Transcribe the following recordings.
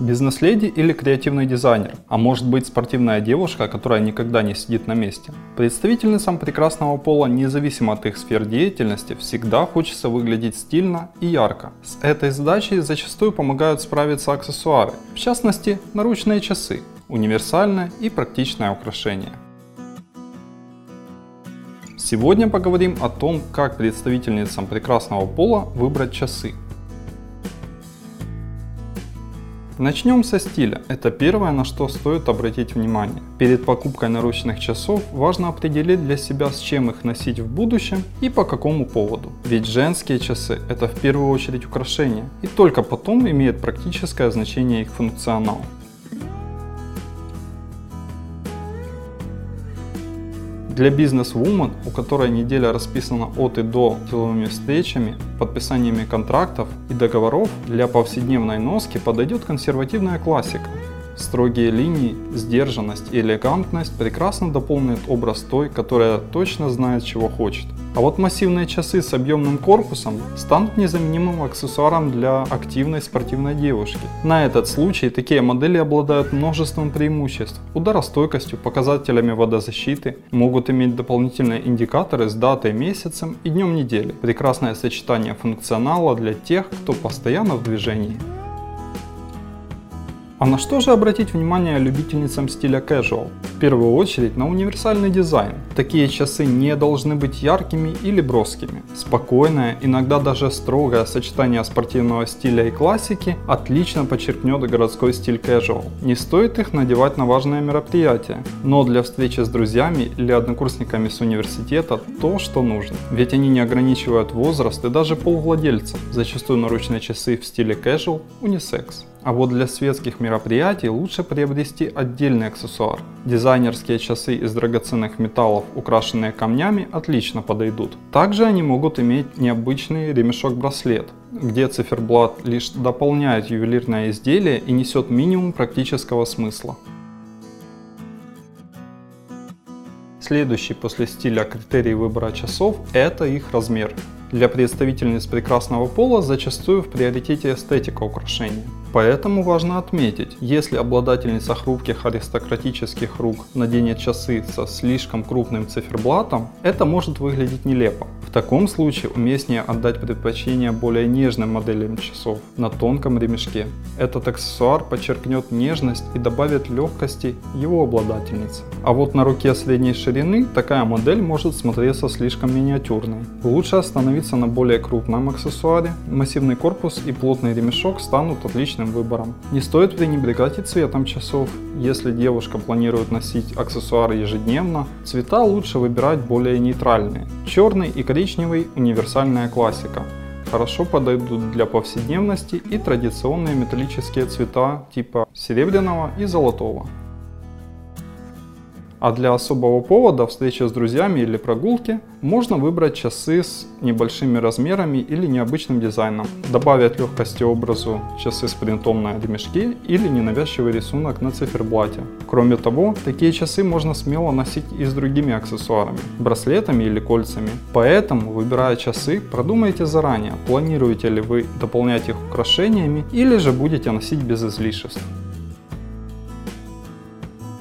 Бизнес-леди или креативный дизайнер, а может быть спортивная девушка, которая никогда не сидит на месте. Представительницам прекрасного пола, независимо от их сфер деятельности, всегда хочется выглядеть стильно и ярко. С этой задачей зачастую помогают справиться аксессуары, в частности наручные часы, универсальное и практичное украшение. Сегодня поговорим о том, как представительницам прекрасного пола выбрать часы. Начнем со стиля. Это первое, на что стоит обратить внимание. Перед покупкой наручных часов важно определить для себя, с чем их носить в будущем и по какому поводу. Ведь женские часы это в первую очередь украшения, и только потом имеет практическое значение их функционал. Для бизнес-вумен, у которой неделя расписана от и до деловыми встречами, подписаниями контрактов и договоров, для повседневной носки подойдет консервативная классика. Строгие линии, сдержанность и элегантность прекрасно дополнят образ той, которая точно знает, чего хочет. А вот массивные часы с объемным корпусом станут незаменимым аксессуаром для активной спортивной девушки. На этот случай такие модели обладают множеством преимуществ. Ударостойкостью, показателями водозащиты, могут иметь дополнительные индикаторы с датой, месяцем и днем недели. Прекрасное сочетание функционала для тех, кто постоянно в движении. А на что же обратить внимание любительницам стиля casual? В первую очередь на универсальный дизайн. Такие часы не должны быть яркими или броскими. Спокойное, иногда даже строгое сочетание спортивного стиля и классики отлично подчеркнет городской стиль casual. Не стоит их надевать на важные мероприятия, но для встречи с друзьями или однокурсниками с университета то, что нужно. Ведь они не ограничивают возраст и даже пол владельца. Зачастую наручные часы в стиле casual унисекс. А вот для светских мероприятий лучше приобрести отдельный аксессуар. Дизайнерские часы из драгоценных металлов, украшенные камнями, отлично подойдут. Также они могут иметь необычный ремешок-браслет, где циферблат лишь дополняет ювелирное изделие и несет минимум практического смысла. Следующий после стиля критерий выбора часов – это их размер. Для представительниц прекрасного пола зачастую в приоритете эстетика украшения. Поэтому важно отметить, если обладательница хрупких аристократических рук наденет часы со слишком крупным циферблатом, это может выглядеть нелепо. В таком случае уместнее отдать предпочтение более нежным моделям часов на тонком ремешке. Этот аксессуар подчеркнет нежность и добавит легкости его обладательнице. А вот на руке средней ширины такая модель может смотреться слишком миниатюрной. Лучше остановиться на более крупном аксессуаре. Массивный корпус и плотный ремешок станут отличным выбором. Не стоит пренебрегать и цветом часов. Если девушка планирует носить аксессуары ежедневно, цвета лучше выбирать более нейтральные. Черный и коричневый – универсальная классика. Хорошо подойдут для повседневности и традиционные металлические цвета типа серебряного и золотого. А для особого повода, встречи с друзьями или прогулки, можно выбрать часы с небольшими размерами или необычным дизайном. Добавить легкости образу часы с принтом на ремешке или ненавязчивый рисунок на циферблате. Кроме того, такие часы можно смело носить и с другими аксессуарами, браслетами или кольцами. Поэтому, выбирая часы, продумайте заранее, планируете ли вы дополнять их украшениями или же будете носить без излишеств.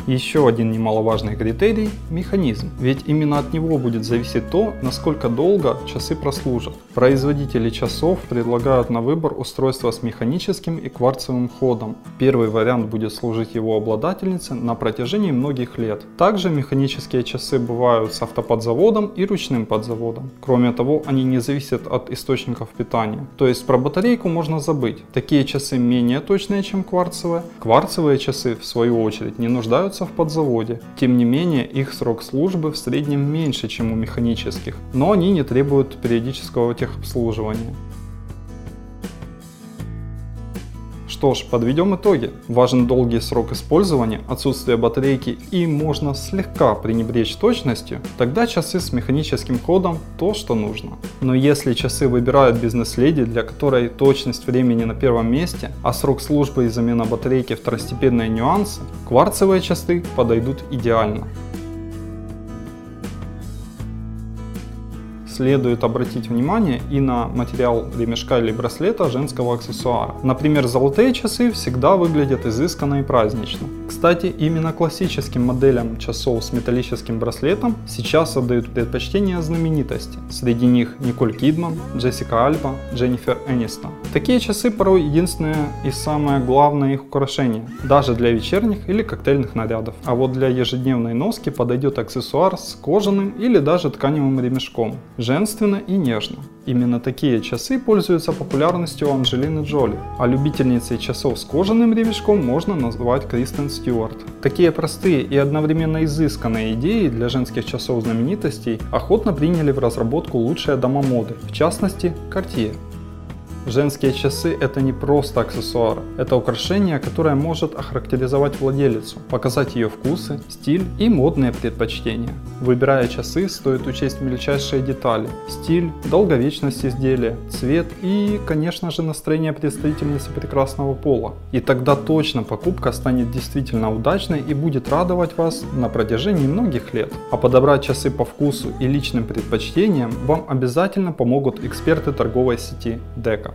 Еще один немаловажный критерий – механизм, ведь именно от него будет зависеть то, насколько долго часы прослужат. Производители часов предлагают на выбор устройство с механическим и кварцевым ходом. Первый вариант будет служить его обладательнице на протяжении многих лет. Также механические часы бывают с автоподзаводом и ручным подзаводом. Кроме того, они не зависят от источников питания. То есть про батарейку можно забыть. Такие часы менее точные, чем кварцевые. Кварцевые часы, в свою очередь, не нуждаются находятся в подзаводе. Тем не менее, их срок службы в среднем меньше, чем у механических, но они не требуют периодического техобслуживания. Что ж, подведем итоги. Важен долгий срок использования, отсутствие батарейки и можно слегка пренебречь точностью, тогда часы с механическим ходом то, что нужно. Но если часы выбирают бизнес-леди, для которой точность времени на первом месте, а срок службы и замена батарейки второстепенные нюансы, кварцевые часы подойдут идеально. Следует обратить внимание и на материал ремешка или браслета женского аксессуара. Например, золотые часы всегда выглядят изысканно и празднично. Кстати, именно классическим моделям часов с металлическим браслетом сейчас отдают предпочтение знаменитости. Среди них Николь Кидман, Джессика Альба, Дженнифер Энистон. Такие часы порой единственное и самое главное их украшение, даже для вечерних или коктейльных нарядов. А вот для ежедневной носки подойдет аксессуар с кожаным или даже тканевым ремешком. Женственно и нежно. Именно такие часы пользуются популярностью у Анджелины Джоли, а любительницей часов с кожаным ремешком можно назвать Кристен Стюарт. Такие простые и одновременно изысканные идеи для женских часов знаменитостей охотно приняли в разработку лучшие дома моды, в частности Cartier. Женские часы это не просто аксессуар, это украшение, которое может охарактеризовать владелицу, показать ее вкусы, стиль и модные предпочтения. Выбирая часы, стоит учесть мельчайшие детали, стиль, долговечность изделия, цвет и, конечно же, настроение представительницы прекрасного пола. И тогда точно покупка станет действительно удачной и будет радовать вас на протяжении многих лет. А подобрать часы по вкусу и личным предпочтениям вам обязательно помогут эксперты торговой сети Дека.